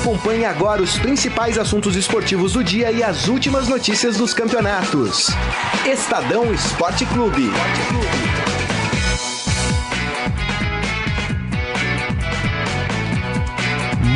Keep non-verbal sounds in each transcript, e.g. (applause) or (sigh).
Acompanhe agora os principais assuntos esportivos do dia e as últimas notícias dos campeonatos. Estadão Esporte Clube.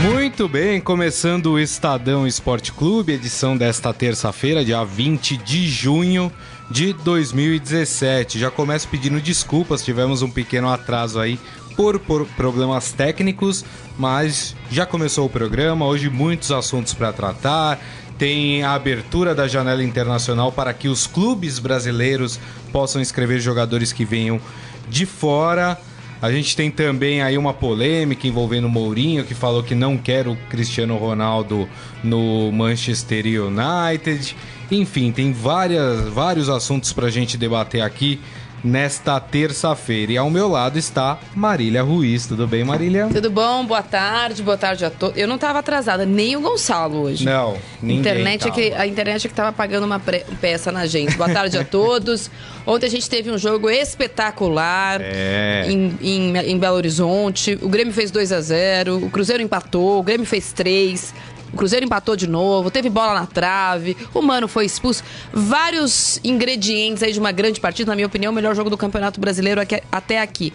Muito bem, começando o Estadão Esporte Clube, edição desta terça-feira, dia 20 de junho de 2017. Já começo pedindo desculpas, tivemos um pequeno atraso aí por, por problemas técnicos, mas já começou o programa. Hoje, muitos assuntos para tratar. Tem a abertura da janela internacional para que os clubes brasileiros possam inscrever jogadores que venham de fora. A gente tem também aí uma polêmica envolvendo o Mourinho, que falou que não quer o Cristiano Ronaldo no Manchester United. Enfim, tem várias, vários assuntos para a gente debater aqui nesta terça-feira. E ao meu lado está Marília Ruiz. Tudo bem, Marília? Tudo bom? Boa tarde, boa tarde a todos. Eu não estava atrasada, nem o Gonçalo hoje. Não, ninguém internet é que A internet é que estava pagando uma peça na gente. Boa tarde a (laughs) todos. Ontem a gente teve um jogo espetacular é. em, em, em Belo Horizonte. O Grêmio fez 2 a 0 o Cruzeiro empatou, o Grêmio fez 3 o Cruzeiro empatou de novo, teve bola na trave, o Mano foi expulso. Vários ingredientes aí de uma grande partida, na minha opinião, o melhor jogo do Campeonato Brasileiro até aqui.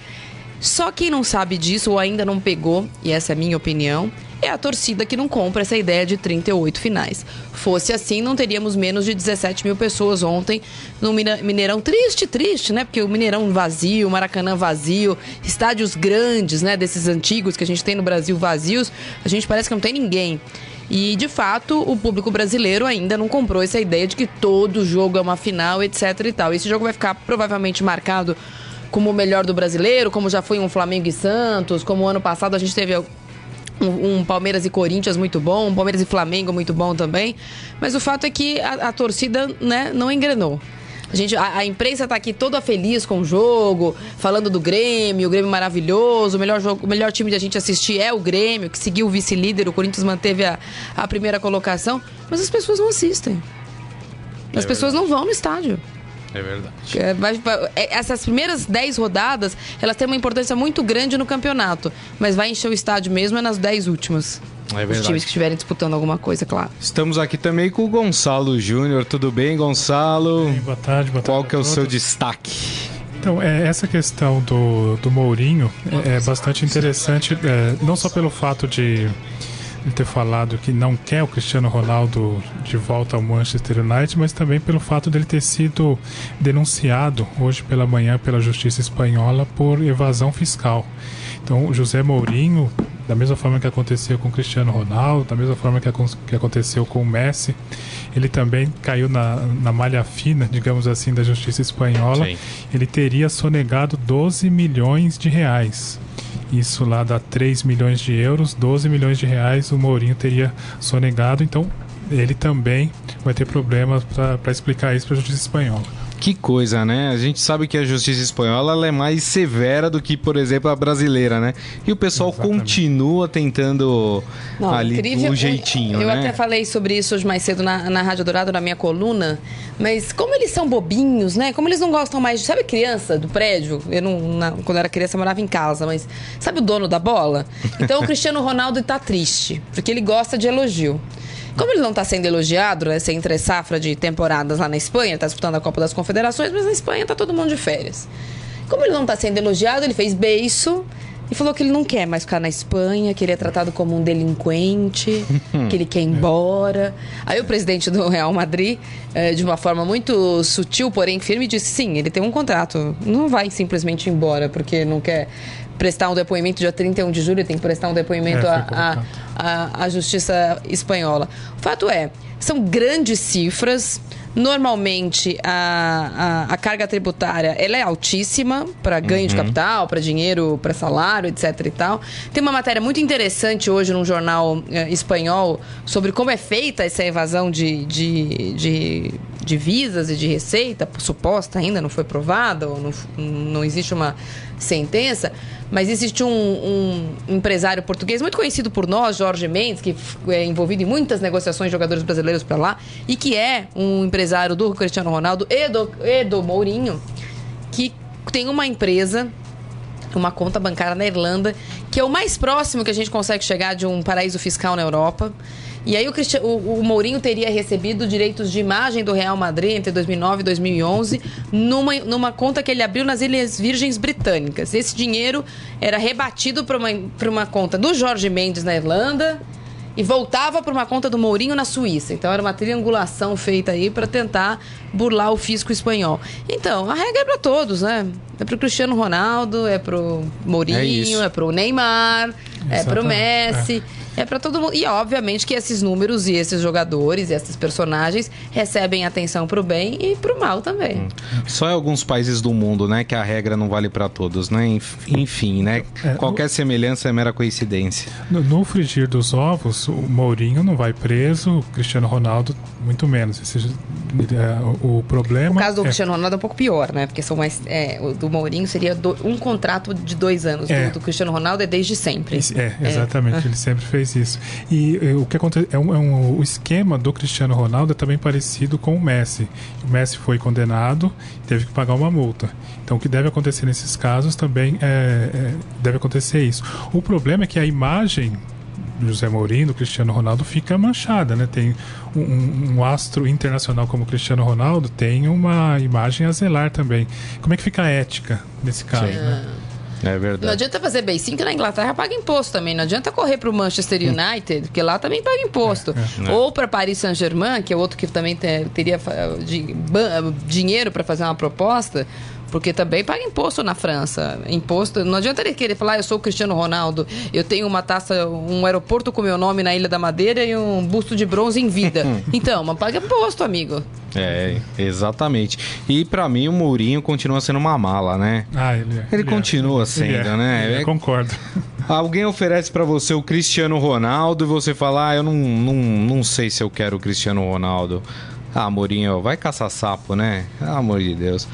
Só quem não sabe disso ou ainda não pegou, e essa é a minha opinião, é a torcida que não compra essa ideia de 38 finais. Fosse assim, não teríamos menos de 17 mil pessoas ontem no Mineirão. Triste, triste, né? Porque o Mineirão vazio, Maracanã vazio, estádios grandes, né? Desses antigos que a gente tem no Brasil vazios, a gente parece que não tem ninguém. E, de fato, o público brasileiro ainda não comprou essa ideia de que todo jogo é uma final, etc e tal. Esse jogo vai ficar provavelmente marcado como o melhor do brasileiro, como já foi um Flamengo e Santos, como ano passado a gente teve um, um, Palmeiras e Corinthians muito bom, um Palmeiras e Flamengo muito bom também. Mas o fato é que a, a torcida né, não engrenou. A, gente, a, a imprensa está aqui toda feliz com o jogo, falando do Grêmio, o Grêmio maravilhoso, o melhor, jogo, o melhor time de a gente assistir é o Grêmio, que seguiu o vice-líder, o Corinthians manteve a, a primeira colocação, mas as pessoas não assistem. As é pessoas não vão no estádio. É verdade. É, é, essas primeiras 10 rodadas, elas têm uma importância muito grande no campeonato. Mas vai encher o estádio mesmo é nas 10 últimas. É Os times que estiverem disputando alguma coisa, claro. Estamos aqui também com o Gonçalo Júnior. Tudo bem, Gonçalo? Bem, boa tarde, boa tarde. Qual que é o seu destaque? Então, é, essa questão do, do Mourinho é, é bastante interessante, é, não só pelo fato de ele ter falado que não quer o Cristiano Ronaldo de volta ao Manchester United, mas também pelo fato dele ter sido denunciado hoje pela manhã pela Justiça Espanhola por evasão fiscal. Então, o José Mourinho, da mesma forma que aconteceu com Cristiano Ronaldo, da mesma forma que, que aconteceu com o Messi, ele também caiu na, na malha fina, digamos assim, da justiça espanhola. Sim. Ele teria sonegado 12 milhões de reais. Isso lá dá 3 milhões de euros, 12 milhões de reais o Mourinho teria sonegado. Então, ele também vai ter problemas para explicar isso para a justiça espanhola. Que coisa, né? A gente sabe que a justiça espanhola é mais severa do que, por exemplo, a brasileira, né? E o pessoal Exatamente. continua tentando Não, ali incrível. um jeitinho, Eu né? até falei sobre isso hoje mais cedo na, na Rádio Dourado, na minha coluna. Mas como eles são bobinhos, né? Como eles não gostam mais de... Sabe criança do prédio? Eu não... Na, quando eu era criança eu morava em casa, mas... Sabe o dono da bola? Então o (laughs) Cristiano Ronaldo tá triste, porque ele gosta de elogio. Como ele não está sendo elogiado, né, essa entre safra de temporadas lá na Espanha, está disputando a Copa das Confederações, mas na Espanha está todo mundo de férias. Como ele não está sendo elogiado, ele fez beiço e falou que ele não quer mais ficar na Espanha, que ele é tratado como um delinquente, (laughs) que ele quer ir embora. Aí o presidente do Real Madrid, eh, de uma forma muito sutil, porém firme, disse: sim, ele tem um contrato, não vai simplesmente embora porque não quer prestar um depoimento dia 31 de julho, tem que prestar um depoimento é, à, à, à Justiça Espanhola. O fato é, são grandes cifras. Normalmente a, a, a, carga tributária ela é altíssima para ganho uhum. de capital, para dinheiro, para salário, etc. e tal. Tem uma matéria muito interessante hoje num jornal eh, espanhol sobre como é feita essa evasão de, de, de, de visas e de receita, suposta ainda, não foi provada, não, não existe uma sentença. Mas existe um, um, empresário português muito conhecido por nós, Jorge Mendes, que é envolvido em muitas negociações de jogadores brasileiros para lá, e que é um empresário do Cristiano Ronaldo e do, e do Mourinho, que tem uma empresa uma conta bancária na Irlanda, que é o mais próximo que a gente consegue chegar de um paraíso fiscal na Europa. E aí o, o, o, Mourinho teria recebido direitos de imagem do Real Madrid entre 2009 e 2011 numa, numa conta que ele abriu nas Ilhas Virgens Britânicas. Esse dinheiro era rebatido para uma, uma conta do Jorge Mendes na Irlanda e voltava para uma conta do Mourinho na Suíça. Então era uma triangulação feita aí para tentar burlar o fisco espanhol. Então, a regra é para todos, né? É para o Cristiano Ronaldo, é para o Mourinho, é, é para o Neymar, Exatamente. é para o Messi. É. É para todo mundo. E obviamente que esses números e esses jogadores e esses personagens recebem atenção pro bem e pro mal também. Hum. Só em alguns países do mundo, né, que a regra não vale para todos, né? Enfim, né? É, Qualquer no... semelhança é mera coincidência. No, no, frigir dos ovos, o Mourinho não vai preso, o Cristiano Ronaldo muito menos. Esse, é, o problema. O caso do é... Cristiano Ronaldo é um pouco pior, né? Porque são mais. É, o do Mourinho seria do, um contrato de dois anos. É. Do, do, Cristiano Ronaldo é desde sempre. É, exatamente. Ele sempre fez fez isso. E, e o que acontece é, um, é um, o esquema do Cristiano Ronaldo é também parecido com o Messi. O Messi foi condenado, teve que pagar uma multa. Então, o que deve acontecer nesses casos também é, é deve acontecer isso. O problema é que a imagem do José Mourinho, do Cristiano Ronaldo, fica manchada, né? Tem um, um, astro internacional como o Cristiano Ronaldo, tem uma imagem a zelar também. Como é que fica a ética nesse caso, Sim. né? É verdade. Não adianta fazer beicinho que na Inglaterra paga imposto também. Não adianta correr para o Manchester. United, porque lá também paga imposto. É, é. Ou para Paris Saint-Germain, que é outro que também teria dinheiro para fazer uma proposta. Porque também paga imposto na França. Imposto. Não adianta ele querer falar, ah, eu sou o Cristiano Ronaldo, eu tenho uma taça, um aeroporto com meu nome na Ilha da Madeira e um busto de bronze em vida. (laughs) então, mas paga imposto, amigo. É, exatamente. E para mim o Mourinho continua sendo uma mala, né? Ah, ele é. Ele, ele é. continua é. sendo, ele né? É, concordo. (laughs) Alguém oferece para você o Cristiano Ronaldo e você fala, ah, eu não, não, não sei se eu quero o Cristiano Ronaldo. Ah, Mourinho, vai caçar sapo, né? Pelo amor de Deus.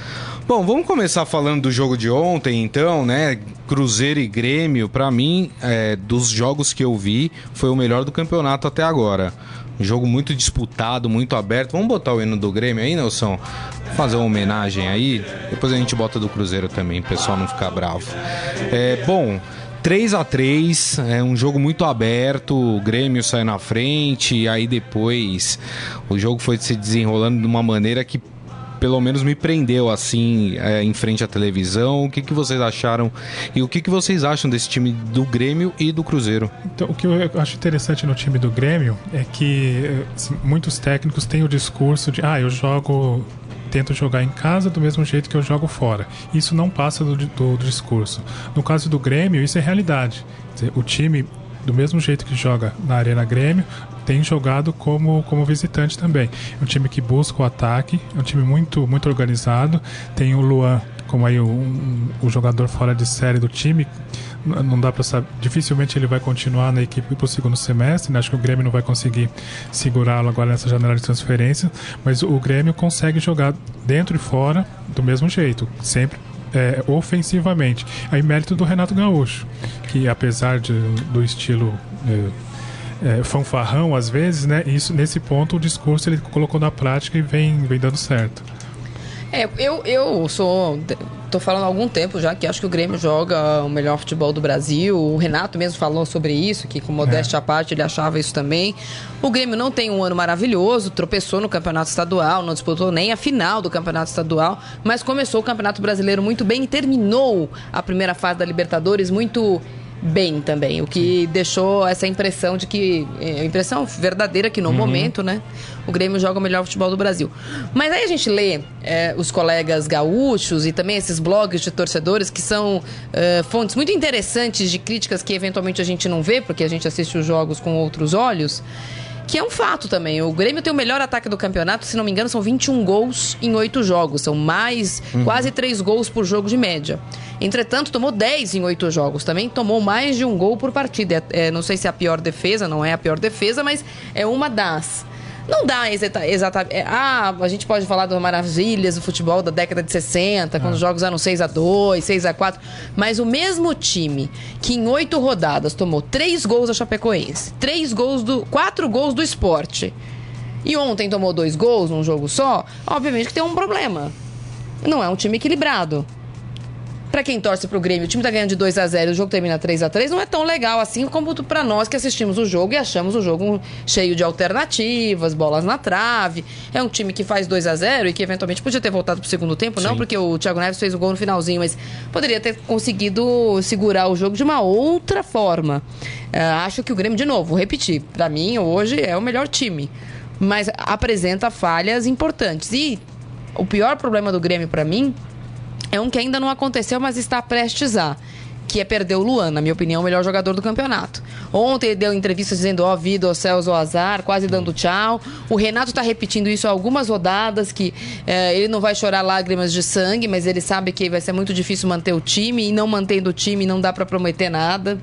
Bom, vamos começar falando do jogo de ontem, então, né? Cruzeiro e Grêmio, para mim, é, dos jogos que eu vi, foi o melhor do campeonato até agora. Um jogo muito disputado, muito aberto. Vamos botar o hino do Grêmio aí, Nelson? Fazer uma homenagem aí. Depois a gente bota do Cruzeiro também, o pessoal não ficar bravo. É, bom, 3 a 3 é um jogo muito aberto, o Grêmio sai na frente, e aí depois o jogo foi se desenrolando de uma maneira que pelo menos me prendeu assim é, em frente à televisão. O que, que vocês acharam e o que, que vocês acham desse time do Grêmio e do Cruzeiro? Então, o que eu acho interessante no time do Grêmio é que assim, muitos técnicos têm o discurso de ah, eu jogo tento jogar em casa do mesmo jeito que eu jogo fora. Isso não passa do, do, do discurso. No caso do Grêmio, isso é realidade. Dizer, o time do mesmo jeito que joga na Arena Grêmio, tem jogado como, como visitante também. É um time que busca o ataque, é um time muito, muito organizado. Tem o Luan como aí o, um, o jogador fora de série do time. Não dá para saber. Dificilmente ele vai continuar na equipe para o segundo semestre. Né? Acho que o Grêmio não vai conseguir segurá-lo agora nessa janela de transferência. Mas o Grêmio consegue jogar dentro e fora do mesmo jeito, sempre é, ofensivamente. Aí mérito do Renato Gaúcho, que apesar de, do estilo é, é, fanfarrão às vezes, né? Isso nesse ponto o discurso ele colocou na prática e vem, vem dando certo. É, eu, eu sou. Tô falando há algum tempo já que acho que o Grêmio joga o melhor futebol do Brasil. O Renato mesmo falou sobre isso, que com modéstia é. à parte ele achava isso também. O Grêmio não tem um ano maravilhoso, tropeçou no campeonato estadual, não disputou nem a final do campeonato estadual, mas começou o campeonato brasileiro muito bem e terminou a primeira fase da Libertadores muito bem também, o que deixou essa impressão de que é, impressão verdadeira que no uhum. momento, né, o Grêmio joga o melhor futebol do Brasil. Mas aí a gente lê é, os colegas gaúchos e também esses blogs de torcedores que são é, fontes muito interessantes de críticas que eventualmente a gente não vê porque a gente assiste os jogos com outros olhos. Que é um fato também. O Grêmio tem o melhor ataque do campeonato, se não me engano, são 21 gols em 8 jogos. São mais, uhum. quase 3 gols por jogo de média. Entretanto, tomou 10 em 8 jogos. Também tomou mais de um gol por partida. É, é, não sei se é a pior defesa, não é a pior defesa, mas é uma das. Não dá exatamente. É, ah, a gente pode falar das maravilhas do futebol da década de 60, quando ah. os jogos eram 6 a 2 6 a 4 Mas o mesmo time que em oito rodadas tomou três gols da Chapecoense, três gols do. quatro gols do esporte. E ontem tomou dois gols num jogo só, obviamente que tem um problema. Não é um time equilibrado. Pra quem torce pro Grêmio, o time tá ganhando de 2 a 0 o jogo termina 3 a 3 não é tão legal assim como pra nós que assistimos o jogo e achamos o jogo cheio de alternativas, bolas na trave. É um time que faz 2 a 0 e que eventualmente podia ter voltado pro segundo tempo, não porque o Thiago Neves fez o gol no finalzinho, mas poderia ter conseguido segurar o jogo de uma outra forma. Uh, acho que o Grêmio, de novo, vou repetir, pra mim hoje é o melhor time, mas apresenta falhas importantes. E o pior problema do Grêmio para mim é um que ainda não aconteceu, mas está prestes a. Que é perder o Luan, na minha opinião, o melhor jogador do campeonato. Ontem ele deu entrevista dizendo, ó, oh, vida, ó céus, ó azar, quase dando tchau. O Renato está repetindo isso há algumas rodadas, que eh, ele não vai chorar lágrimas de sangue, mas ele sabe que vai ser muito difícil manter o time, e não mantendo o time não dá para prometer nada.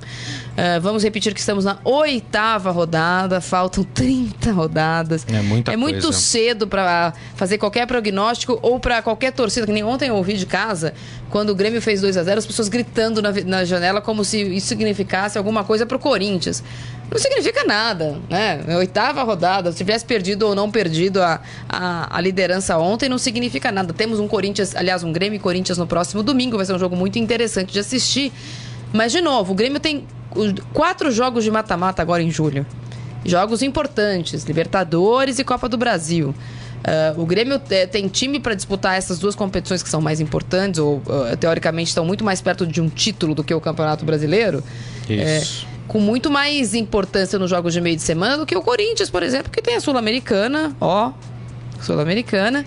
Uh, vamos repetir que estamos na oitava rodada, faltam (laughs) 30 rodadas. É, muita é muito coisa. cedo para fazer qualquer prognóstico ou para qualquer torcida. Que nem ontem eu ouvi de casa, quando o Grêmio fez 2 a 0 as pessoas gritando na, na janela como se isso significasse alguma coisa para o Corinthians. Não significa nada, né? É oitava rodada, se tivesse perdido ou não perdido a, a, a, liderança ontem, não significa nada. Temos um Corinthians, aliás, um Grêmio e Corinthians no próximo domingo, vai ser um jogo muito interessante de assistir. Mas, de novo, o Grêmio tem quatro jogos de mata-mata agora em julho. Jogos importantes, Libertadores e Copa do Brasil. Uh, o Grêmio tem time para disputar essas duas competições que são mais importantes, ou uh, teoricamente estão muito mais perto de um título do que o Campeonato Brasileiro. Isso. É, com muito mais importância nos jogos de meio de semana do que o Corinthians, por exemplo, que tem a Sul-Americana, ó, Sul-Americana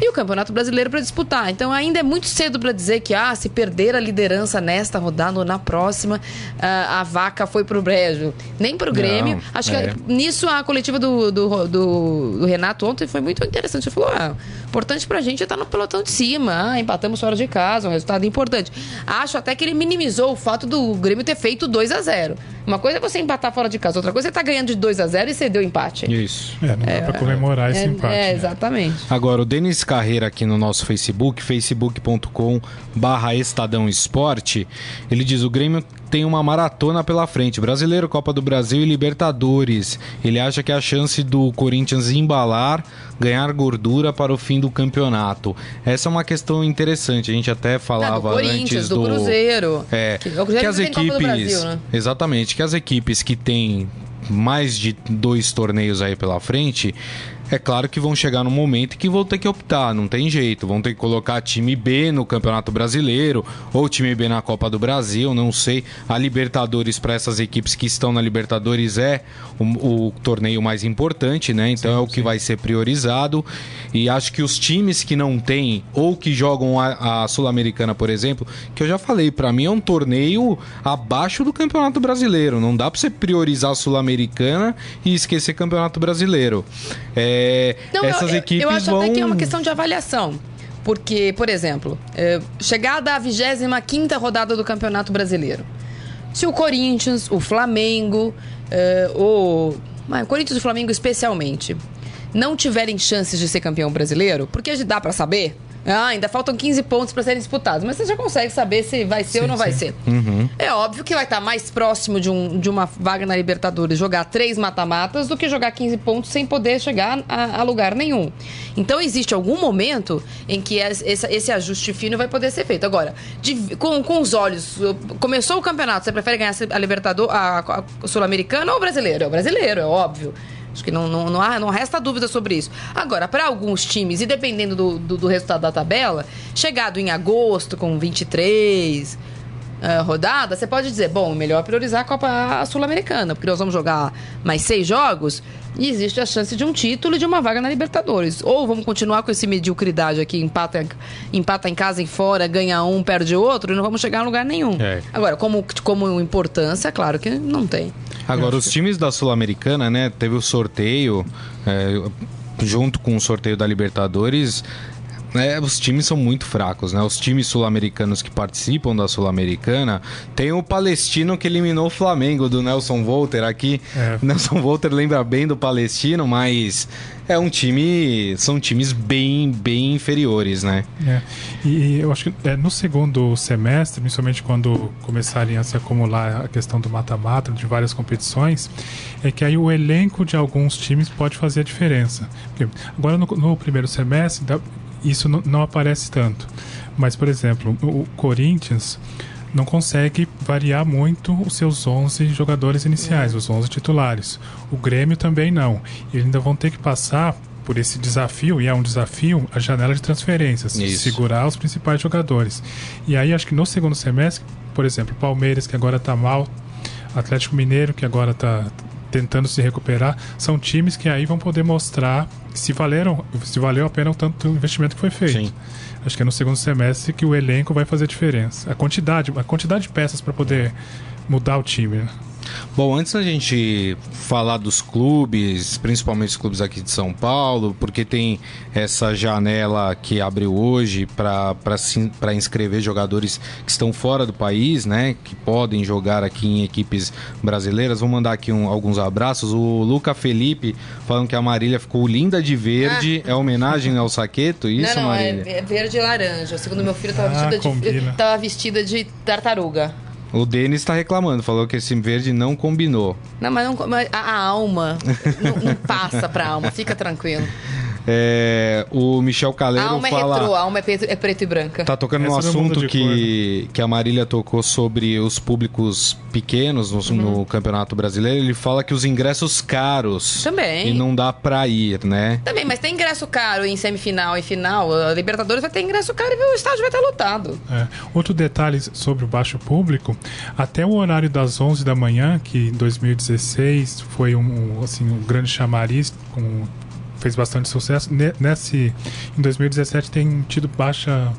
e o Campeonato Brasileiro para disputar. Então ainda é muito cedo para dizer que ah, se perder a liderança nesta rodada ou na próxima, ah, a vaca foi pro brejo. Nem pro Grêmio. Não, Acho é. que nisso a coletiva do, do, do, do Renato ontem foi muito interessante. Ele falou: ah, importante pra gente é estar no pelotão de cima. Ah, empatamos fora de casa, um resultado importante. Acho até que ele minimizou o fato do Grêmio ter feito 2 a 0 Uma coisa é você empatar fora de casa, outra coisa é estar tá ganhando de 2 a 0 e ceder o empate. Isso. É, não dá pra comemorar esse É, empate. é, né? exatamente. Agora, o Denis Carreira aqui no nosso Facebook, facebook.com barra Estadão Esporte, ele diz, o Grêmio tem uma maratona pela frente, Brasileiro, Copa do Brasil e Libertadores. Ele acha que a chance do Corinthians embalar, ganhar gordura para o fim do campeonato. Essa é uma questão interessante, a gente até Ah, do falava Corinthians, antes do, Cruzeiro. É, Que, o Cruzeiro que as do equipes, Brasil, né? exatamente, que as equipes que têm mais de dois torneios aí pela frente, é claro que vão chegar num momento que vão ter que optar, não tem jeito, vão ter que colocar time B no Campeonato Brasileiro ou time B na Copa do Brasil, não sei. A Libertadores para essas equipes que estão na Libertadores é o, o torneio mais importante, né? Então é o que vai ser priorizado e acho que os times que não têm ou que jogam a, a Sul-Americana, por exemplo, que eu já falei, para mim é um torneio abaixo do Campeonato Brasileiro. Não dá para você priorizar a Sul-Americana e esquecer Campeonato Brasileiro. É, Não, eu- essas eu, equipes eu acho vão. até que é uma questão de avaliação. Porque, por exemplo, é, chegada à 25 rodada do Campeonato Brasileiro. Se o Corinthians, o Flamengo, é, o. Corinthians e o Flamengo especialmente, não tiverem chances de ser campeão brasileiro, porque dá pra saber. Ah, ainda faltam 15 pontos pra serem disputados, mas você já consegue saber se vai ser ou não vai ser. É óbvio que vai estar mais próximo de, um, de uma vaga na Libertadores jogar três mata-matas do que jogar 15 pontos sem poder chegar a, a lugar nenhum. Então existe algum momento em que es- esse, esse ajuste fino vai poder ser feito. Agora, de- com, com os olhos, começou o campeonato, você prefere ganhar a Libertadores, a, a Sul-Americana ou o brasileiro? É o brasileiro, é óbvio. Acho que não, não, não, há, não resta dúvida sobre isso. Agora, para alguns times, e dependendo do, do, do resultado da tabela, chegado em agosto com 23 eh, rodadas, você pode dizer, bom, melhor priorizar a Copa Sul-Americana, porque nós vamos jogar mais seis jogos e existe a chance de um título e de uma vaga na Libertadores. Ou vamos continuar com esse mediocridade aqui, empata, empata em casa e fora, ganha um, perde outro, e não vamos chegar a lugar nenhum. É. Agora, como, como importância, claro que não tem. Agora, os times da Sul-Americana, né? Teve o sorteio, é, junto com o sorteio da Libertadores. Né, os times são muito fracos, né? Os times sul-americanos que participam da Sul-Americana. Tem o Palestino que eliminou o Flamengo do Nelson Volter aqui. É. (laughs) Nelson Volter lembra bem do Palestino, mas é um time. São times bem, bem inferiores, né? É. E eu acho que é, no segundo semestre, principalmente quando começarem a se acumular a questão do mata-mata de várias competições, é que aí o elenco de alguns times pode fazer a diferença. Porque agora no, no primeiro semestre, isso não, aparece tanto. Mas, por exemplo, o Corinthians não consegue variar muito os seus 11 jogadores iniciais, os 11 titulares. O Grêmio também não. Eles ainda vão ter que passar por esse desafio, e é um desafio, a janela de transferências, Isso. segurar os principais jogadores. E aí acho que no segundo semestre, por exemplo, Palmeiras, que agora está mal, Atlético Mineiro, que agora está tentando se recuperar, são times que aí vão poder mostrar se valeram, se valeu a pena o tanto investimento que foi feito. Sim. Acho que é no segundo semestre que o elenco vai fazer diferença. A quantidade, a quantidade de peças para poder mudar o time. Né? Bom, antes da gente falar dos clubes, principalmente os clubes aqui de São Paulo, porque tem essa janela que abriu hoje para inscrever jogadores que estão fora do país, né? Que podem jogar aqui em equipes brasileiras. Vou mandar aqui um, alguns abraços. O Luca Felipe falando que a Marília ficou linda de verde. É homenagem ao Saqueto, isso, não, não, Marília? é, é verde e laranja. Segundo meu filho, tava, Ah, vestida, de, vestida de tartaruga. O Denis está reclamando, falou que esse verde não combinou. Não, mas, não, mas a, a alma não, não passa pra alma, fica tranquilo. (laughs) É, o Michel A Caleiro alma é fala... retrô, a alma é preto, é preto e branca. Tá tocando Essa não muda assunto que, que a Marília tocou sobre os públicos pequenos no, Uhum. no Campeonato Brasileiro. Ele fala que os ingressos caros. Também. E não dá pra ir, né? Também, mas tem ingresso caro em semifinal e final. A Libertadores vai ter ingresso caro e o estádio vai estar lotado. É. Outro detalhe sobre o baixo público, até o horário das 11 da manhã, que em 2016 foi um, um, assim, um grande chamariz, com- fez bastante sucesso. Ne- Nesse, em 2017 tem tido baixa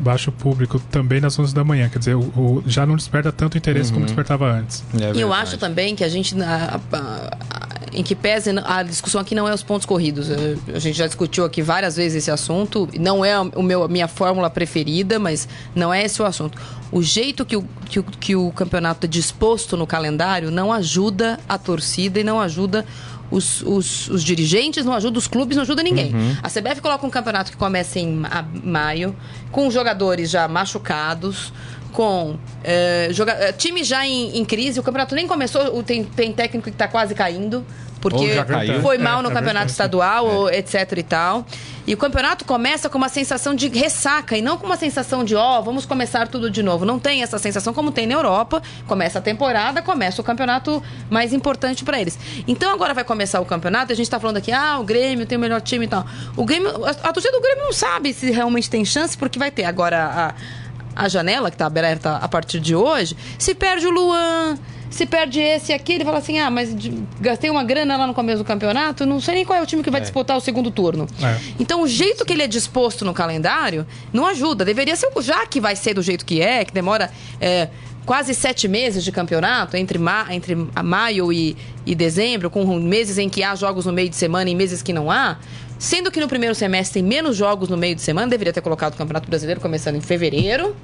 baixo público também nas 11 da manhã, quer dizer, o, o- já não desperta tanto interesse como despertava antes. É E eu acho também que a gente, a- a- a- em que pese, a discussão aqui não é os pontos corridos. Eh, A gente já discutiu aqui várias vezes esse assunto. Não é o meu, a minha fórmula preferida, mas não é esse o assunto. O jeito que o, que o, que o campeonato é disposto no calendário não ajuda a torcida e não ajuda os, os, os dirigentes, não ajuda os clubes, não ajuda ninguém. A CBF coloca um campeonato que começa em ma- maio, com jogadores já machucados, com eh, joga- eh, time já em, em crise. O campeonato nem começou, o- tem, tem técnico que está quase caindo. Porque caiu. foi É, mal no é campeonato verdade. estadual, ou etc e tal. E o campeonato começa com uma sensação de ressaca e não com uma sensação de, ó, vamos começar tudo de novo. Não tem essa sensação como tem na Europa. Começa a temporada, começa o campeonato mais importante pra eles. Então agora vai começar o campeonato, e a gente tá falando aqui, ah, o Grêmio tem o melhor time e tal. O Grêmio, a, a torcida do Grêmio não sabe se realmente tem chance, porque vai ter agora a, a janela que tá aberta a partir de hoje. Se perde o Luan, se perde esse e aquele, fala assim: ah, mas gastei uma grana lá no começo do campeonato, não sei nem qual é o time que vai disputar o segundo turno. É. Então, o jeito que ele é disposto no calendário não ajuda. Deveria ser, o- já que vai ser do jeito que é, que demora é, quase sete meses de campeonato, entre, ma entre maio e, e dezembro, com meses em que há jogos no meio de semana e meses que não há. Sendo que no primeiro semestre tem menos jogos no meio de semana, deveria ter colocado o Campeonato Brasileiro começando em fevereiro.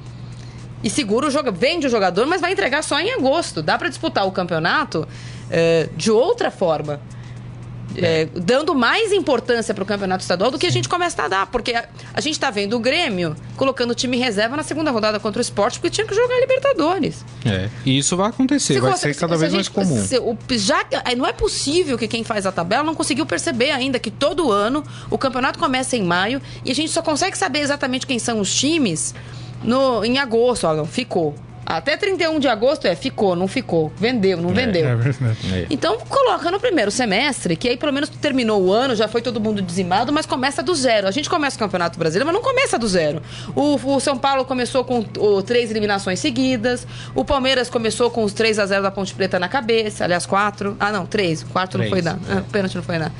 E segura o jogador, vende o jogador, mas vai entregar só em agosto. Dá para disputar o campeonato eh, de outra forma. Eh, dando mais importância para o campeonato estadual do que a gente começa a dar. Porque a, a gente está vendo o Grêmio colocando o time em reserva na segunda rodada contra o esporte, porque tinha que jogar Libertadores. É. E isso vai acontecer, Se vai ser cada se vez mais gente- comum. se o- já, eh, não é possível que quem faz a tabela não conseguiu perceber ainda que todo ano o campeonato começa em maio e a gente só consegue saber exatamente quem são os times no, em agosto. Ó, não, ficou. Até 31 de agosto é ficou, não ficou, vendeu, não vendeu. É verdade. É. Então coloca no primeiro semestre, que aí pelo menos terminou o ano, já foi todo mundo dizimado, mas começa do zero. A gente começa o Campeonato Brasileiro, mas não começa do zero. O, o São Paulo começou com o, três eliminações seguidas. O Palmeiras começou com os 3 a 0 da Ponte Preta na cabeça. Aliás, quatro. Ah, não, três. O quarto não Três, foi dar. é. Ah, pênalti não foi dar.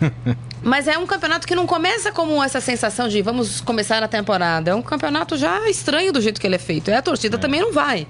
(laughs) Mas é um campeonato que não começa como essa sensação de vamos começar a temporada. É um campeonato já estranho do jeito que ele é feito. E a torcida também não vai.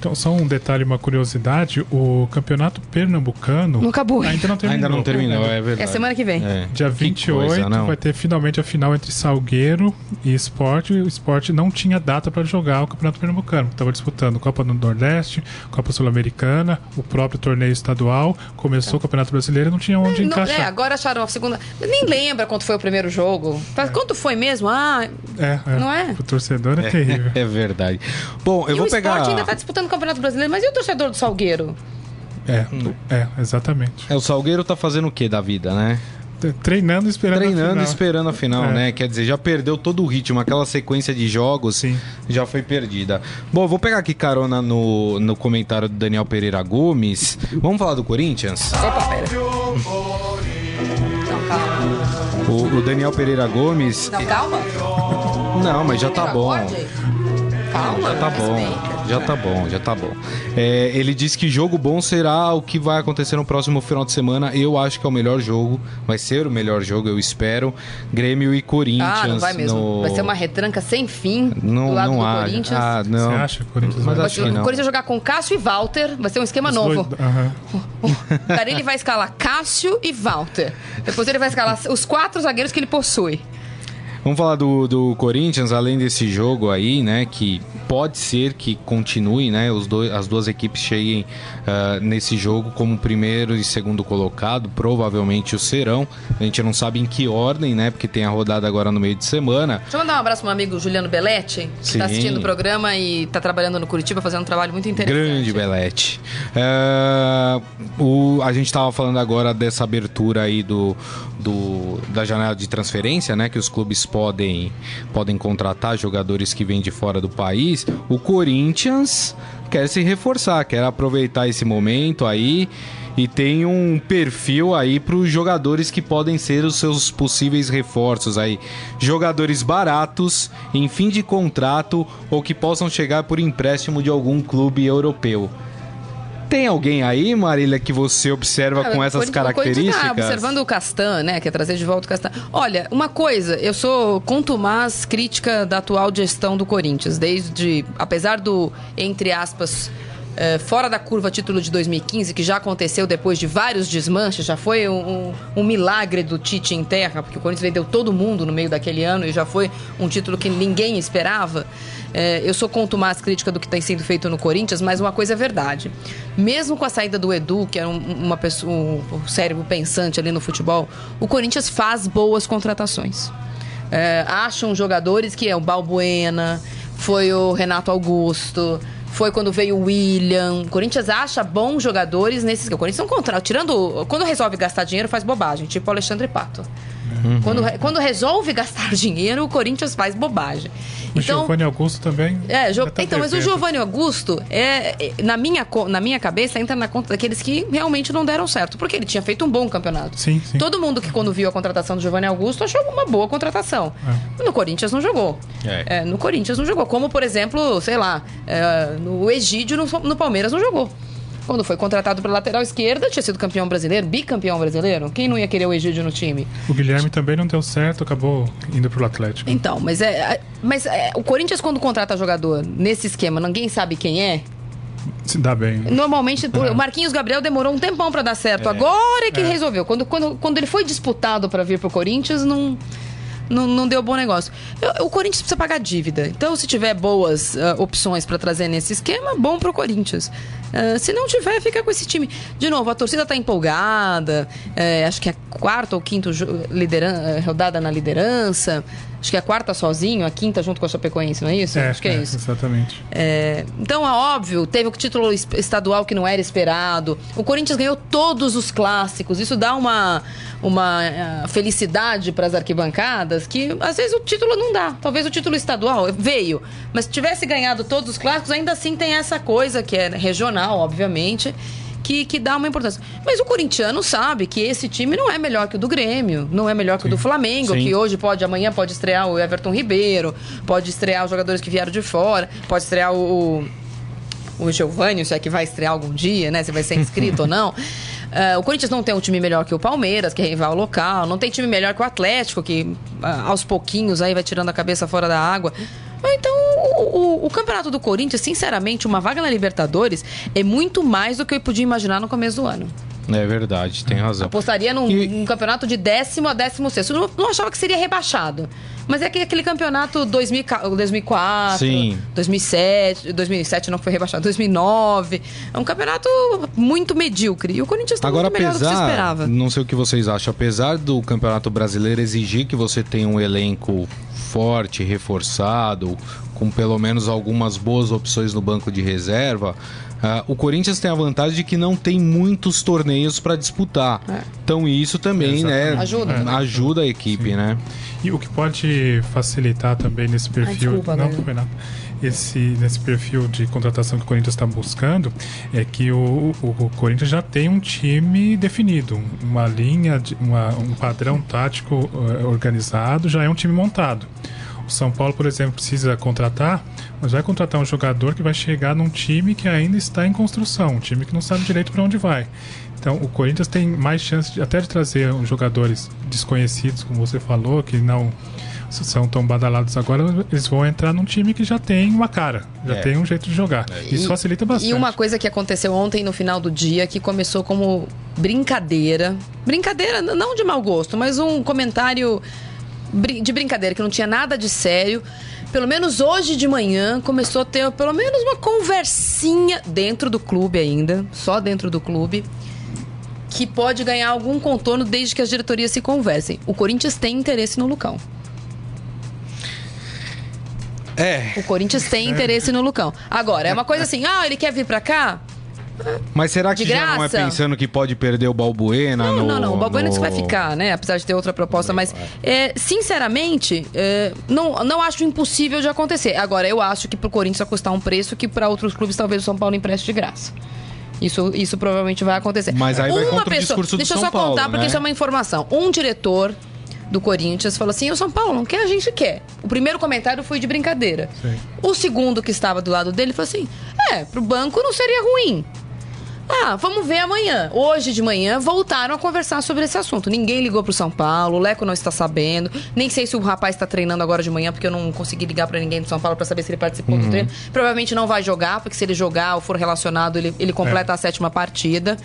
Então, só um detalhe, uma curiosidade: o campeonato pernambucano Não acabou. ainda não terminou. Ainda não terminou, é verdade. É semana que vem. É. Dia Que 28 coisa, não? vai ter finalmente a final entre Salgueiro e Esporte. O Esporte não tinha data para jogar o Campeonato Pernambucano. Estava disputando Copa do Nordeste, Copa Sul-Americana, o próprio torneio estadual. Começou o Campeonato Brasileiro e não tinha onde Não, encaixar. é, agora acharam a segunda. Nem lembra quanto foi o primeiro jogo. Faz- Quanto foi mesmo? Ah, É, é. Não é? O torcedor é, terrível. (laughs) É verdade. Bom, eu e vou o pegar. esporte ainda tá disputando Campeonato Brasileiro. Mas e o torcedor do Salgueiro? É, é, exatamente. É, o Salgueiro tá fazendo o que da vida, né? treinando esperando treinando a final. esperando a final, É. né? Quer dizer, já perdeu todo o ritmo, aquela sequência de jogos Sim. já foi perdida. Bom, vou pegar aqui carona no, no comentário do Daniel Pereira Gomes. Vamos falar do Corinthians? Opa, pera. Não, calma. O, o Daniel Pereira Gomes. Não, calma. Não, mas já tá bom. Calma, Já tá bom. Já tá bom, já tá bom. É, ele disse que jogo bom será o que vai acontecer no próximo final de semana. Eu acho que é o melhor jogo, vai ser o melhor jogo, eu espero. Grêmio e Corinthians. Ah, não vai mesmo. no- Vai ser uma retranca sem fim Não, do lado não do acho. Corinthians. Ah, não. Você acha que o Corinthians Mas vai- acho que o. Corinthians vai jogar com Cássio e Walter, vai ser um esquema Os novo. dois- aham. (laughs) O vai escalar Cássio e Walter. Depois ele vai escalar os quatro zagueiros que ele possui. Vamos falar do, do Corinthians, além desse jogo aí, né? Que pode ser que continue, né? Os dois, as duas equipes cheguem ah, nesse jogo como primeiro e segundo colocado, provavelmente o serão. A gente não sabe em que ordem, né? Porque tem a rodada agora no meio de semana. Deixa eu mandar um abraço pro meu amigo Juliano Belletti, que Sim. tá assistindo o programa e tá trabalhando no Curitiba, fazendo um trabalho muito interessante. Grande Belete. É, o, a gente estava falando agora dessa abertura aí do, do, da janela de transferência, né? Que os clubes podem, podem contratar jogadores que vêm de fora do país. O Corinthians quer se reforçar, quer aproveitar esse momento aí. E tem um perfil aí para os jogadores que podem ser os seus possíveis reforços aí. Jogadores baratos, em fim de contrato ou que possam chegar por empréstimo de algum clube europeu. Tem alguém aí, Marília, que você observa Ah, com essas Corinthians características? Tá observando o Castan, né? Quer trazer de volta o Castan. Olha, uma coisa, eu sou contumaz crítica da atual gestão do Corinthians. Desde, apesar do, entre aspas, eh, fora da curva título de 2015, que já aconteceu depois de vários desmanches, já foi um, um- um milagre do Tite em terra, porque o Corinthians vendeu todo mundo no meio daquele ano e já foi um título que ninguém esperava. Eh, eu sou contumaz crítica do que tem sido feito no Corinthians, mas uma coisa é verdade. Mesmo com a saída do Edu, que era um- uma pessoa, um cérebro pensante ali no futebol, o Corinthians faz boas contratações. É, acham jogadores que é o Balbuena, foi o Renato Augusto, foi quando veio o William. O Corinthians acha bons jogadores nesses. O Corinthians não contrata. Tirando. Quando resolve gastar dinheiro, faz bobagem, tipo o Alexandre Pato. Quando, re- quando resolve gastar (laughs) dinheiro, o Corinthians faz bobagem. O Giovanni Augusto também. É, Jo- tá então, mas o. Giovanni Augusto, é, é, na, minha, na minha cabeça, entra na conta daqueles que realmente não deram certo. Porque ele tinha feito um bom campeonato. Sim, sim. Todo mundo que, quando viu a contratação do Giovanni Augusto, achou uma boa contratação. No Corinthians não jogou. É. É, no Corinthians não jogou. Como, por exemplo, sei lá, é, no Egídio, no, no Palmeiras não jogou. Quando foi contratado para lateral esquerda, tinha sido campeão brasileiro, bicampeão brasileiro. Quem não ia querer o Egídio no time? O Guilherme também não deu certo, acabou indo pro Atlético. Então, mas é. é- Mas é, o Corinthians, quando contrata jogador nesse esquema, ninguém sabe quem é. Se dá bem. né? Normalmente, o Marquinhos Gabriel demorou um tempão pra dar certo. Agora é que resolveu. Quando, quando, quando ele foi disputado pra vir pro Corinthians, não, não, não deu bom negócio. Eu- o Corinthians precisa pagar dívida. Então, se tiver boas ah, opções pra trazer nesse esquema, bom pro Corinthians. Ah, se não tiver, fica com esse time. De novo, a torcida tá empolgada. é, acho que é a quarta ou quinta lideran- eh, rodada na liderança. Acho que é a quarta sozinho, a quinta junto com a Chapecoense, não é isso? acho que é, isso. Exatamente. É, então, é óbvio, teve o título es- estadual que não era esperado. O Corinthians ganhou todos os clássicos. Isso dá uma, uma eh, felicidade para as arquibancadas que às vezes o título não dá. Talvez o título estadual veio, mas se tivesse ganhado todos os clássicos, ainda assim tem essa coisa que é regional, obviamente. Que, que dá uma importância. Mas o corintiano sabe que esse time não é melhor que o do Grêmio, não é melhor que o do Flamengo, Sim. que hoje pode, amanhã pode estrear o Everton Ribeiro, pode estrear os jogadores que vieram de fora, pode estrear o, o Giovanni, se é que vai estrear algum dia, né? Se vai ser inscrito ou não. (laughs) Ah, o Corinthians não tem um time melhor que o Palmeiras, que é rival local. Não tem time melhor que o Atlético, que ah, aos pouquinhos aí vai tirando a cabeça fora da água. Então, o, o- o campeonato do Corinthians, sinceramente, uma vaga na Libertadores é muito mais do que eu podia imaginar no começo do ano. É verdade, tem razão. Apostaria num, E- num campeonato de décimo a décimo sexto. Não, não achava que seria rebaixado. Mas é que aquele campeonato 2000, 2004, Sim. 2007, 2007 não foi rebaixado, 2009. É um campeonato muito medíocre. E o Corinthians está Agora, muito melhor do que se esperava. não sei o que vocês acham, apesar do Campeonato Brasileiro exigir que você tenha um elenco forte, reforçado, com pelo menos algumas boas opções no banco de reserva, Uh, o Corinthians tem a vantagem de que não tem muitos torneios para disputar. É. Então isso também, né, ajuda, é. ajuda a equipe, Sim. né? E o que pode facilitar também nesse perfil, Ai, desculpa, não, né? Renato, esse nesse perfil de contratação que o Corinthians está buscando é que o, o, o, Corinthians já tem um time definido, uma linha, de, uma, um padrão tático uh, organizado, já é um time montado. O São Paulo, por exemplo, precisa contratar mas vai contratar um jogador que vai chegar num time que ainda está em construção, um time que não sabe direito para onde vai. Então, o Corinthians tem mais chance de, até de trazer jogadores desconhecidos, como você falou, que não são tão badalados agora, eles vão entrar num time que já tem uma cara, já é. tem um jeito de jogar. É. Isso e, facilita bastante. E uma coisa que aconteceu ontem no final do dia, que começou como brincadeira, brincadeira não de mau gosto, mas um comentário de brincadeira, que não tinha nada de sério pelo menos hoje de manhã, começou a ter pelo menos uma conversinha dentro do clube ainda, só dentro do clube, que pode ganhar algum contorno desde que as diretorias se conversem. O Corinthians tem interesse no Lucão. É. O Corinthians tem interesse no Lucão. Agora, é uma coisa assim, ah, ele quer vir pra cá? Mas será que já não é pensando que pode perder o Balbuena? Não, no, não, não. O Balbuena no... vai ficar, né? Apesar de ter outra proposta. Mas, é, sinceramente, é, não, não acho impossível de acontecer. Agora, eu acho que pro Corinthians vai custar um preço que para outros clubes talvez o São Paulo empreste de graça. Isso, isso provavelmente vai acontecer. Mas aí vai uma contra pessoa, o discurso do Deixa eu só Paulo, contar, porque né? isso é uma informação. Um diretor do Corinthians falou assim: o São Paulo não quer, a gente quer. O primeiro comentário foi de brincadeira. Sim. O segundo que estava do lado dele falou assim: é, pro banco não seria ruim. Ah, vamos ver amanhã. Hoje de manhã voltaram a conversar sobre esse assunto. Ninguém ligou pro São Paulo, o Leco não está sabendo. Nem sei se o rapaz está treinando agora de manhã, porque eu não consegui ligar para ninguém do São Paulo para saber se ele participou uhum. do treino. Provavelmente não vai jogar, porque se ele jogar ou for relacionado, ele, ele completa é. a sétima partida.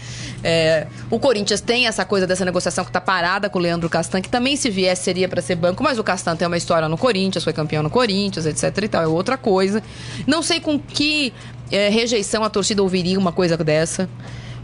É, o Corinthians tem essa coisa dessa negociação que está parada com o Leandro Castan, que também se viesse seria para ser banco, mas o Castan tem uma história no Corinthians, foi campeão no Corinthians, etc e tal. É outra coisa. Não sei com que é, rejeição a torcida ouviria uma coisa dessa.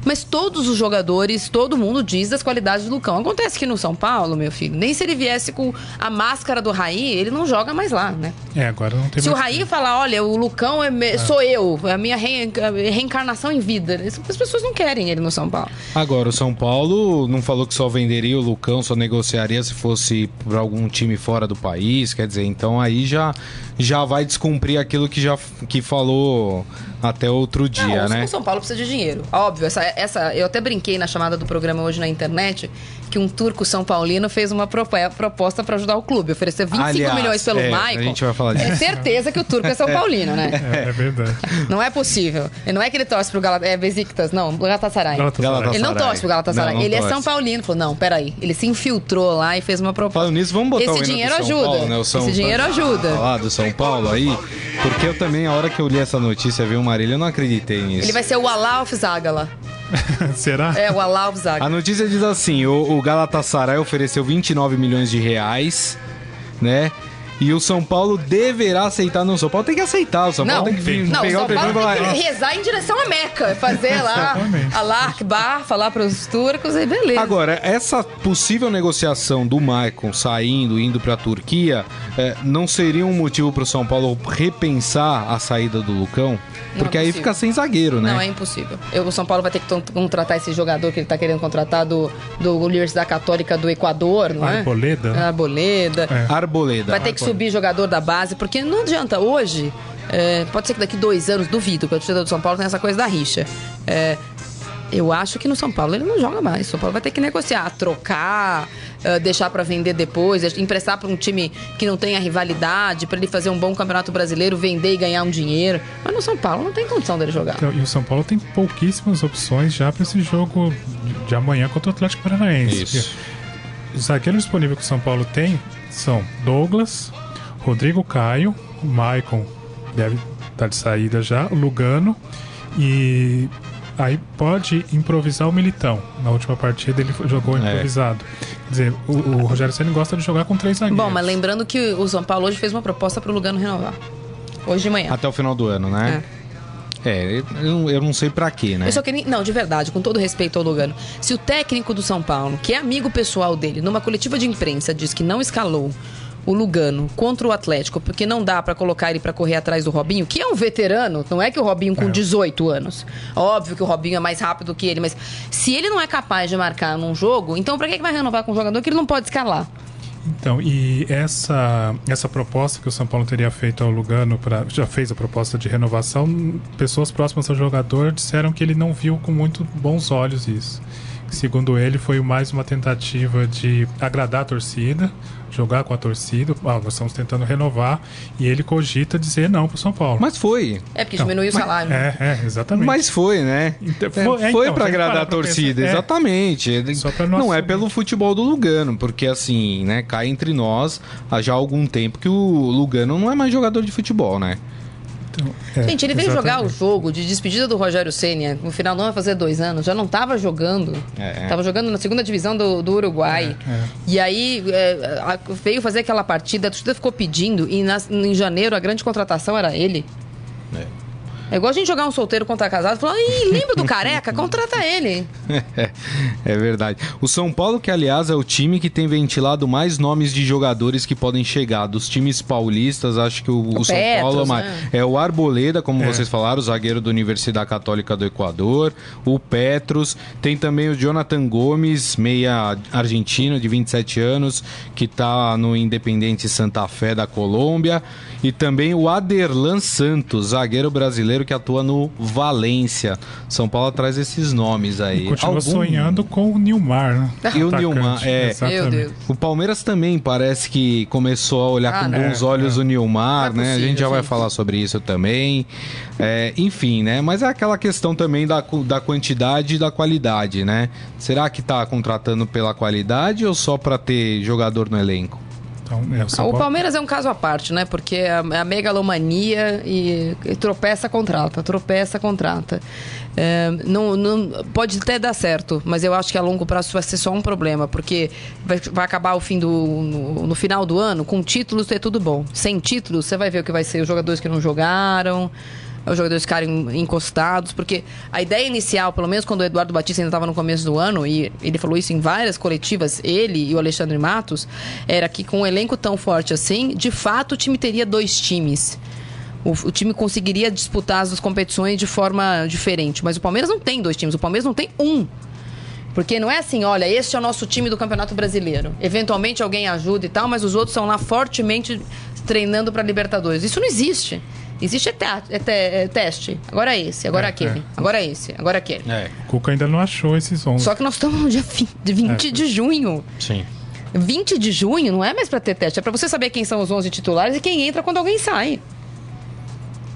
Mas todos os jogadores, todo mundo diz das qualidades do Lucão. Acontece que no São Paulo, meu filho, nem se ele viesse com a máscara do Raí, ele não joga mais lá, né? É, agora não tem Se o Raí falar, olha, o Lucão é me... é. sou eu, é a minha re... reencarnação em vida, as pessoas não querem ele no São Paulo. Agora, o São Paulo não falou que só venderia o Lucão, só negociaria se fosse para algum time fora do país, quer dizer, então aí já já vai descumprir aquilo que já que falou até outro dia, não, né? O São Paulo precisa de dinheiro. Óbvio, essa, essa, eu até brinquei na chamada do programa hoje na internet que um turco são paulino fez uma proposta para ajudar o clube, oferecer 25 Aliás, milhões pelo é, Maicon. A gente vai falar disso. É certeza que o turco é São Paulino, né? É, é verdade. Não é possível. E não é que ele torce pro Galatasaray, é Besiktas, não, Galatasaray. Galatasaray. Ele não torce pro Galatasaray. Não, não ele torce. é São Paulino. Falou, não, peraí. Ele se infiltrou lá e fez uma proposta. Falando nisso, vamos botar Esse o dinheiro ajuda. Paulo, né? São, Esse dinheiro ajuda. Falar do São Paulo aí, porque eu também, a hora que eu li essa notícia, vi o Marília, eu não acreditei nisso. Ele vai ser o Alauf Zagala. (laughs) Será? É, o Alauf Zagala. A notícia diz assim: o, o Galatasaray ofereceu 29 milhões de reais, né? E o São Paulo deverá aceitar. Não, o São Paulo tem que aceitar. O São não, Paulo tem que não, pegar o São Paulo tem que rezar em direção à Meca. Fazer lá a Larkbar, falar para os turcos e beleza. Agora, essa possível negociação do Maicon saindo, indo para a Turquia, é, não seria um motivo para o São Paulo repensar a saída do Lucão? Porque é aí fica sem zagueiro, né? Não, é impossível. Eu, o São Paulo vai ter que contratar esse jogador que ele está querendo contratar do, do Universidade Católica do Equador, não é? Arboleda. Arboleda. É. Arboleda. Vai ter que subir jogador da base, porque não adianta hoje. É, pode ser que daqui dois anos, duvido, que o torcedor do São Paulo tem essa coisa da rixa. É, eu acho que no São Paulo ele não joga mais. O São Paulo vai ter que negociar, trocar, uh, deixar para vender depois, emprestar para um time que não tenha rivalidade, para ele fazer um bom campeonato brasileiro, vender e ganhar um dinheiro. Mas no São Paulo não tem condição dele jogar. Então, e o São Paulo tem pouquíssimas opções já para esse jogo de amanhã contra o Atlético Paranaense. Isso. Os zagueiros disponíveis que o São Paulo tem são Douglas, Rodrigo Caio, Maicon deve estar de saída já, Lugano e aí pode improvisar o Militão. Na última partida ele jogou é. improvisado. É. Quer dizer, o, o Rogério Senna gosta de jogar com três zagueiros. Bom, mas lembrando que o São Paulo hoje fez uma proposta para o Lugano renovar. Hoje de manhã. Até o final do ano, né? É. É, eu, eu não sei para quê, né? Eu só queria, não, de verdade, com todo respeito ao Lugano. Se o técnico do São Paulo, que é amigo pessoal dele, numa coletiva de imprensa, diz que não escalou o Lugano contra o Atlético, porque não dá para colocar ele para correr atrás do Robinho, que é um veterano, não é que o Robinho com é. 18 anos. Óbvio que o Robinho é mais rápido que ele, mas se ele não é capaz de marcar num jogo, então para que vai renovar com um jogador que ele não pode escalar? Então, e essa, essa proposta que o São Paulo teria feito ao Lugano, pra, já fez a proposta de renovação, pessoas próximas ao jogador disseram que ele não viu com muito bons olhos isso. Segundo ele, foi mais uma tentativa de agradar a torcida, jogar com a torcida. Ah, nós estamos tentando renovar e ele cogita dizer não para o São Paulo. Mas foi. É porque diminuiu o salário. É, é, exatamente. Mas foi, né? Então, foi, é, foi então, para agradar a torcida, pensar, exatamente. É, não, não é pelo futebol do Lugano, porque assim, né, cai entre nós há já algum tempo que o Lugano não é mais jogador de futebol, né? Então, é, Gente, ele veio exatamente. jogar o jogo de despedida do Rogério Senna no final ano, vai fazer dois anos, já não estava jogando. Estava é, é. jogando na segunda divisão do, do Uruguai. É, é. e aí veio fazer aquela partida, a torcida ficou pedindo, e na, em janeiro a grande contratação era ele. É. É igual a gente jogar um solteiro contra casado e falar, Ih, lembra do careca? Contrata ele. (laughs) é verdade. O São Paulo, que aliás é o time que tem ventilado mais nomes de jogadores que podem chegar. Dos times paulistas, acho que o, o, o São Petros, Paulo é, mais, né? é o Arboleda, como é. vocês falaram, o zagueiro da Universidade Católica do Equador, o Petros, tem também o Jonathan Gomes, meia argentino de 27 anos, que está no Independente Santa Fé da Colômbia, e também o Aderlan Santos, zagueiro brasileiro brasileiro que atua no Valência. São Paulo traz esses nomes aí. E continua Algum... sonhando com o Nilmar, né? E o Nilmar, é. O Palmeiras também parece que começou a olhar ah, com né? bons olhos é. o Nilmar, é né? a gente já gente. vai falar sobre isso também. É, enfim, né? Mas é aquela questão também da, da quantidade e da qualidade, né? Será que tá contratando pela qualidade ou só para ter jogador no elenco? Então, é, o, o Palmeiras é um caso à parte, né? Porque é a, é a megalomania e, e, tropeça, contrata, tropeça, contrata. É, não, não, pode até dar certo, mas eu acho que a longo prazo vai ser só um problema, porque vai, vai acabar o fim do. No, no final do ano, com títulos é tudo bom. Sem títulos, você vai ver o que vai ser os jogadores que não jogaram os jogadores ficarem encostados, porque a ideia inicial, pelo menos quando o Eduardo Batista ainda estava no começo do ano, e ele falou isso em várias coletivas, ele e o Alexandre Matos, era que com um elenco tão forte assim, de fato o time teria dois times. O, o, time conseguiria disputar as competições de forma diferente. Mas o Palmeiras não tem dois times, o Palmeiras não tem um. Porque não é assim, olha, este é o nosso time do Campeonato Brasileiro. Eventualmente alguém ajuda e tal, mas os outros são lá fortemente treinando para Libertadores. Isso não existe. Existe é, te é, é teste. Agora é esse, agora é, aquele. É. Agora é esse, agora aquele. É. O Cuca ainda não achou esses 11. Só que nós estamos no dia 20 é. de junho. Sim. 20 de junho não é mais para ter teste, é para você saber quem são os 11 titulares e quem entra quando alguém sai.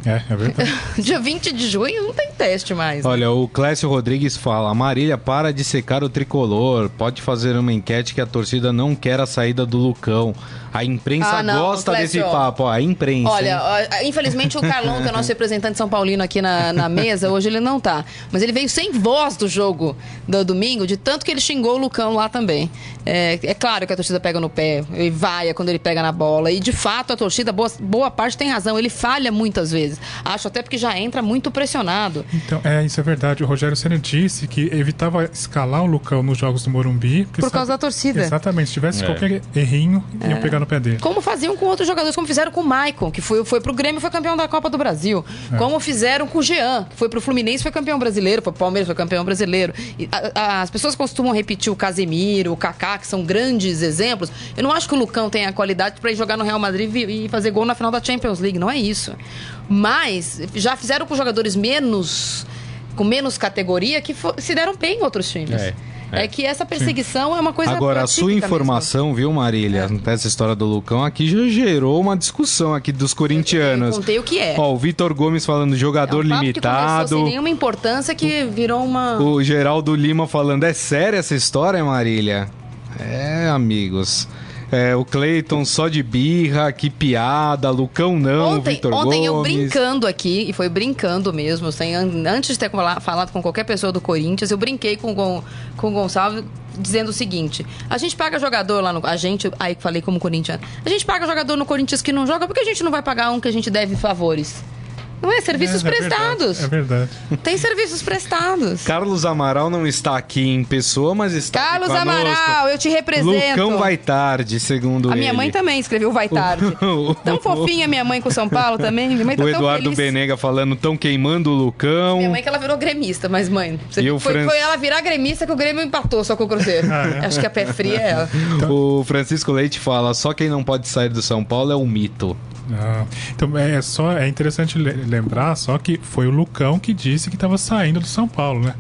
É, é verdade. (laughs) Dia 20 de junho não tem teste mais. Né? Olha, o Clécio Rodrigues fala: Marília, para de secar o tricolor. Pode fazer uma enquete que a torcida não quer a saída do Lucão. A imprensa ah, não, gosta Clécio, desse papo, ó, a imprensa. Olha, ó, infelizmente o Carlão, que é o nosso (laughs) representante São Paulino aqui na, na mesa, hoje ele não tá. Mas ele veio sem voz do jogo do domingo, de tanto que ele xingou o Lucão lá também. É, é claro que a torcida pega no pé e vai quando ele pega na bola. E de fato a torcida, boa, boa parte tem razão, ele falha muitas vezes. Acho até porque já entra muito pressionado. Então, é, isso é verdade. O Rogério Senna disse que evitava escalar o Lucão nos jogos do Morumbi. Por causa sabe, da torcida. Exatamente. Se tivesse é. qualquer errinho, é. iam pegar no pé dele. Como faziam com outros jogadores, como fizeram com o Maicon, que foi, foi pro Grêmio e foi campeão da Copa do Brasil. É. Como fizeram com o Jean, que foi pro Fluminense e foi campeão brasileiro, foi pro Palmeiras foi campeão brasileiro. E, a, a, as pessoas costumam repetir o Casemiro, o Kaká, que são grandes exemplos. Eu não acho que o Lucão tenha a qualidade para ir jogar no Real Madrid e, e fazer gol na final da Champions League, não é isso. Mas já fizeram com jogadores menos com menos categoria que se deram bem em outros times. É. É. é. que essa perseguição Sim. é uma coisa Agora, a sua informação, mesmo. viu, Marília, é. essa história do Lucão aqui já gerou uma discussão aqui dos corintianos. Eu contei o que é. Ó, o Vitor Gomes falando jogador é um limitado. Que sem nenhuma importância que virou uma. O Geraldo Lima falando, é séria essa história, Marília? É, amigos. É, o Cleiton só de birra, que piada, Lucão não, ontem, Vitor Ontem Gomes. eu brincando aqui, e foi brincando mesmo, sem, antes de ter falado com qualquer pessoa do Corinthians, eu brinquei com, com, com o Gonçalo dizendo o seguinte: a gente paga jogador lá no. A gente, aí falei como corintiano, a gente paga jogador no Corinthians que não joga, porque a gente não vai pagar um que a gente deve favores? Não é? Serviços É, é verdade, prestados. É verdade. Tem serviços prestados. Carlos Amaral não está aqui em pessoa, mas está aqui Carlos conosco. Amaral, eu te represento. Lucão vai tarde, segundo A ele. minha mãe também escreveu vai tarde. (laughs) Tão fofinha minha mãe com São Paulo também. Minha mãe tá O tão Eduardo feliz. Benega falando, tão queimando o Lucão. Minha mãe que ela virou gremista, mas mãe, E foi, Fran- foi ela virar gremista que o Grêmio empatou só com o Cruzeiro. Ah, é? Acho que a pé fria é ela. O Francisco Leite fala, só quem não pode sair do São Paulo é o mito. Não. Então é só é interessante le- lembrar só que foi o Lucão que disse que estava saindo do São Paulo, né?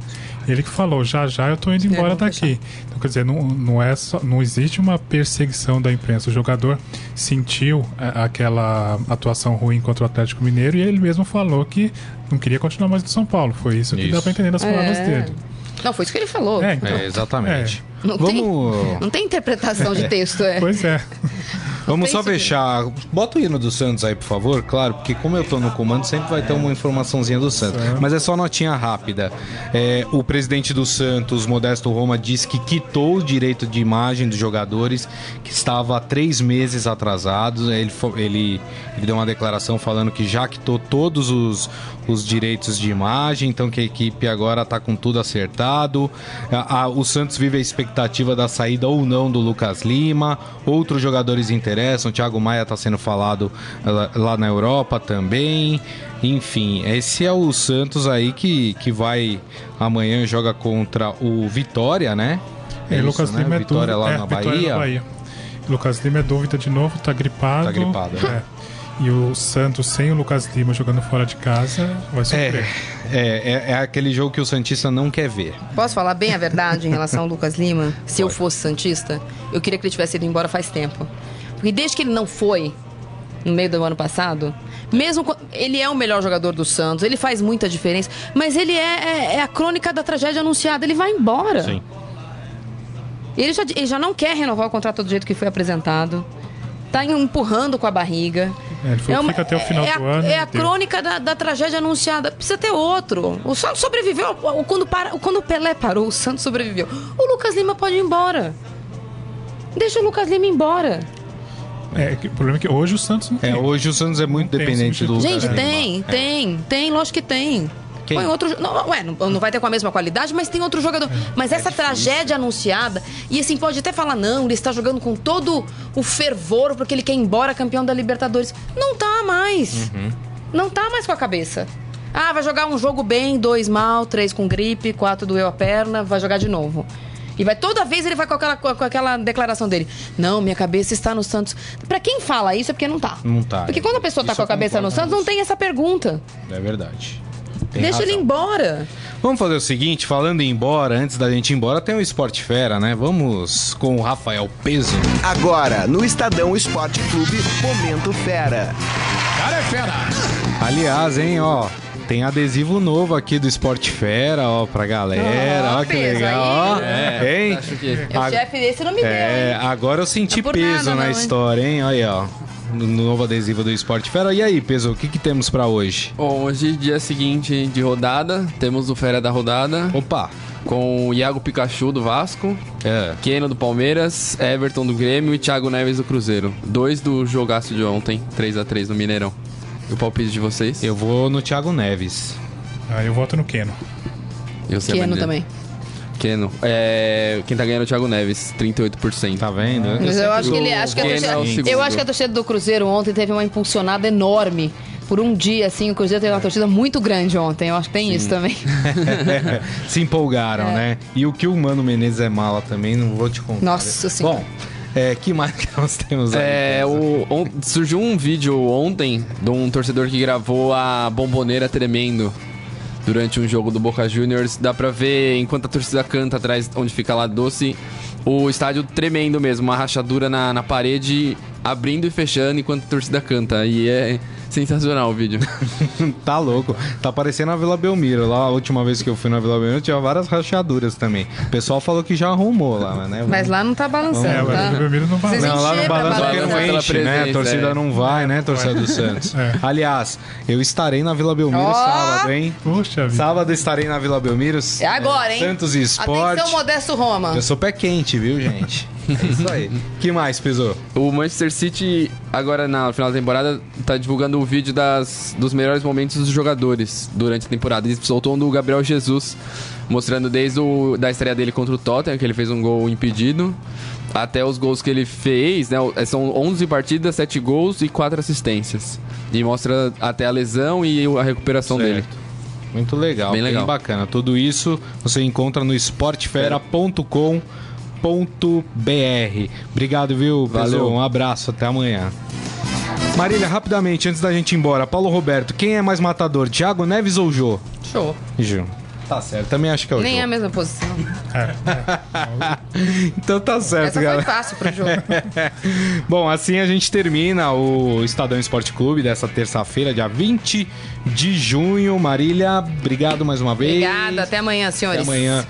Ele que falou, já já eu tô indo embora daqui. Então, quer dizer, não, não, é só, não existe uma perseguição da imprensa. O jogador sentiu a- aquela atuação ruim contra o Atlético Mineiro e ele mesmo falou que não queria continuar mais no São Paulo. Foi isso que Isso. dá pra entender das palavras É. dele. Não, foi isso que ele falou. É, então, É, exatamente. Não, Vamos, tem, não tem interpretação de texto, é. Pois é. (laughs) vamos só fechar. Bota o hino do Santos aí, por favor, claro, porque como eu tô no comando, sempre vai ter uma informaçãozinha do Santos. Mas é só notinha rápida. É, o presidente do Santos, Modesto Roma, disse que quitou o direito de imagem dos jogadores, que estava há três meses atrasados. Ele, ele, ele deu uma declaração falando que já quitou todos os, os direitos de imagem, então que a equipe agora está com tudo acertado. A- a- o Santos vive a expectativa da saída ou não do Lucas Lima. Outros jogadores interessam. O Thiago Maia está sendo falado lá, lá na Europa também. Enfim, esse é o Santos aí que, que vai amanhã joga contra o Vitória, né? É, isso, Lucas né? Lima é Vitória dúvida. lá é, na Vitória Bahia. Lucas Lima é dúvida de novo, tá gripado. Tá gripado. É. E o Santos sem o Lucas Lima jogando fora de casa vai sofrer. É, é, é aquele jogo que o Santista não quer ver. Posso falar bem a verdade em relação ao Lucas Lima? Se eu fosse Santista, eu queria que ele tivesse ido embora faz tempo. Porque desde que ele não foi, no meio do ano passado, mesmo ele é o melhor jogador do Santos, ele faz muita diferença, mas ele é, é- é a crônica da tragédia anunciada, ele vai embora. Sim. Ele já, ele já não quer renovar o contrato do jeito que foi apresentado. Tá empurrando com a barriga. É, ele falou que fica até o final é do a, ano, É a crônica da, da tragédia anunciada. Precisa ter outro. O Santos sobreviveu. Quando, para, quando o Pelé parou, o Santos sobreviveu. O Lucas Lima pode ir embora. Deixa o Lucas Lima embora. É, que- o problema é que hoje o Santos não tem. É, hoje o Santos é muito dependente do Gente, tem, É. tem, tem, lógico que tem. Quem? Põe outro. Não, ué, não, não vai ter com a mesma qualidade, mas tem outro jogador. Mas essa tragédia anunciada, e assim, pode até falar, não, ele está jogando com todo o fervor porque ele quer ir embora campeão da Libertadores. Não tá mais. Não tá mais com a cabeça. Ah, vai jogar um jogo bem, dois mal, três com gripe, quatro doeu a perna, vai jogar de novo. E vai toda vez ele vai com aquela, com aquela declaração dele. Não, minha cabeça está no Santos. Pra quem fala isso é porque não tá. Não tá. Porque quando a pessoa tá Isso com a cabeça no Santos, não tem essa pergunta. É verdade. Tem Deixa razão. ele embora. Vamos fazer o seguinte, falando em embora, antes da gente ir embora, tem o Esporte Fera, né? Vamos com o Rafael Peso. Agora, no Estadão Esporte Clube, Momento Fera. Aliás, hein, ó, tem adesivo novo aqui do Esporte Fera, ó, pra galera. Ó, ó, que Peso, legal, ó. aí. hein? Acho que. É o A- chefe desse não me deu, É, hein? agora eu senti Não é por peso nada, na não, hein? história, hein? Olha aí, ó. No novo adesivo do Esporte Fera. E aí, Peso, o que, que temos pra hoje? Bom, hoje, dia seguinte de rodada, temos o Fera da Rodada Opa! com o Iago Pikachu do Vasco, É. Keno do Palmeiras, Everton do Grêmio e Thiago Neves do Cruzeiro. Dois do jogaço de ontem, 3 a 3 no Mineirão. E o palpite de vocês? Eu vou no Thiago Neves. Aí eu voto no Keno. Eu sei, Keno também. Keno. É, quem tá ganhando é o Thiago Neves, 38%. Tá vendo? Mas eu acho que ele. Acho que torcida, é eu acho que a torcida do Cruzeiro ontem teve uma impulsionada enorme. Por um dia, assim, o Cruzeiro teve uma torcida muito grande ontem. Eu acho que tem isso também. (laughs) Se empolgaram, É. né? E o que o Mano Menezes é mala também, não vou te contar. Nossa Senhora. Bom, é, que mais (laughs) que nós temos aí? É, o, on- surgiu um vídeo ontem de um torcedor que gravou a bomboneira tremendo durante um jogo do Boca Juniors. Dá pra ver, enquanto a torcida canta atrás onde fica lá doce, o estádio tremendo mesmo, uma rachadura na, na parede abrindo e fechando enquanto a torcida canta. E é sensacional o vídeo. (laughs) tá louco. Tá parecendo a Vila Belmiro. Lá, a última vez que eu fui na Vila Belmiro, tinha várias rachaduras também. O pessoal falou que já arrumou lá, né? Mas lá não tá É, balançando, o tá? Belmiro não. Vocês Não, lá no encheram pra balanço porque não enche, né? A torcida é. não vai, né, torcida do Santos. É. Aliás, eu estarei na Vila Belmiro Ó! sábado, hein? Puxa vida. Sábado estarei na Vila Belmiro. É agora, hein? Santos e Esporte. Atenção, Modesto Roma. Eu sou pé quente, viu, gente? É isso aí. que mais, Pisou? O Manchester City, agora na final da temporada, tá divulgando o vídeo das, dos melhores momentos dos jogadores durante a temporada. Ele soltou um do Gabriel Jesus, mostrando desde o, da estreia dele contra o Tottenham, que ele fez um gol impedido, até os gols que ele fez, né? São 11 partidas, 7 gols e 4 assistências. E mostra até a lesão e a recuperação Certo. dele. Muito legal, Bem bem, legal. bacana. Tudo isso você encontra no esportefera.com.br. Obrigado, viu, Valeu. Pessoal? Um abraço, até amanhã. Marília, rapidamente, antes da gente ir embora, Paulo Roberto, quem é mais matador, Thiago Neves ou Jô? Show. Jô. Tá certo, também acho que é o Nem Jô. é a mesma posição. É, é. (laughs) Então tá certo, Essa foi galera. fácil pro jogo. (laughs) Bom, assim a gente termina o Estadão Esporte Clube dessa terça-feira, dia 20 de junho. Marília, obrigado mais uma vez. Obrigada, até amanhã, Até senhores. amanhã.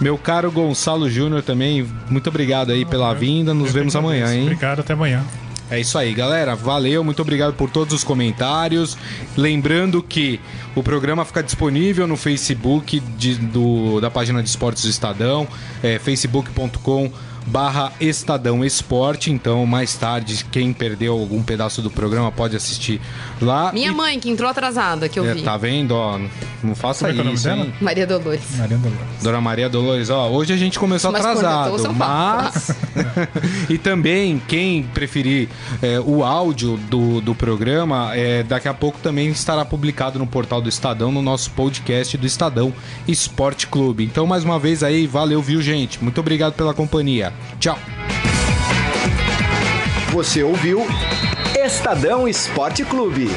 Meu caro Gonçalo Júnior também, muito obrigado aí pela vinda. Nos Eu vemos amanhã, hein? Obrigado, até amanhã. É isso aí, galera. Valeu, muito obrigado por todos os comentários. Lembrando que o programa fica disponível no Facebook de- do- da página de esportes do Estadão, é, facebook.com barra Estadão Esporte. Então, mais tarde, quem perdeu algum pedaço do programa pode assistir lá. Minha E- mãe, que entrou atrasada, que eu É, vi. tá vendo? Ó, não faça Como é que é o nome isso, dela? hein? Maria Dolores. Maria Dolores. Dona Maria Dolores, ó, hoje a gente começou Mas atrasado, Paulo. mas (laughs) (laughs) e também quem preferir é, o áudio do, do programa, é, daqui a pouco também estará publicado no portal do Estadão, no nosso podcast do Estadão Esporte Clube. Então mais uma vez aí, valeu, viu gente? Muito obrigado pela companhia. Tchau. Você ouviu Estadão Esporte Clube.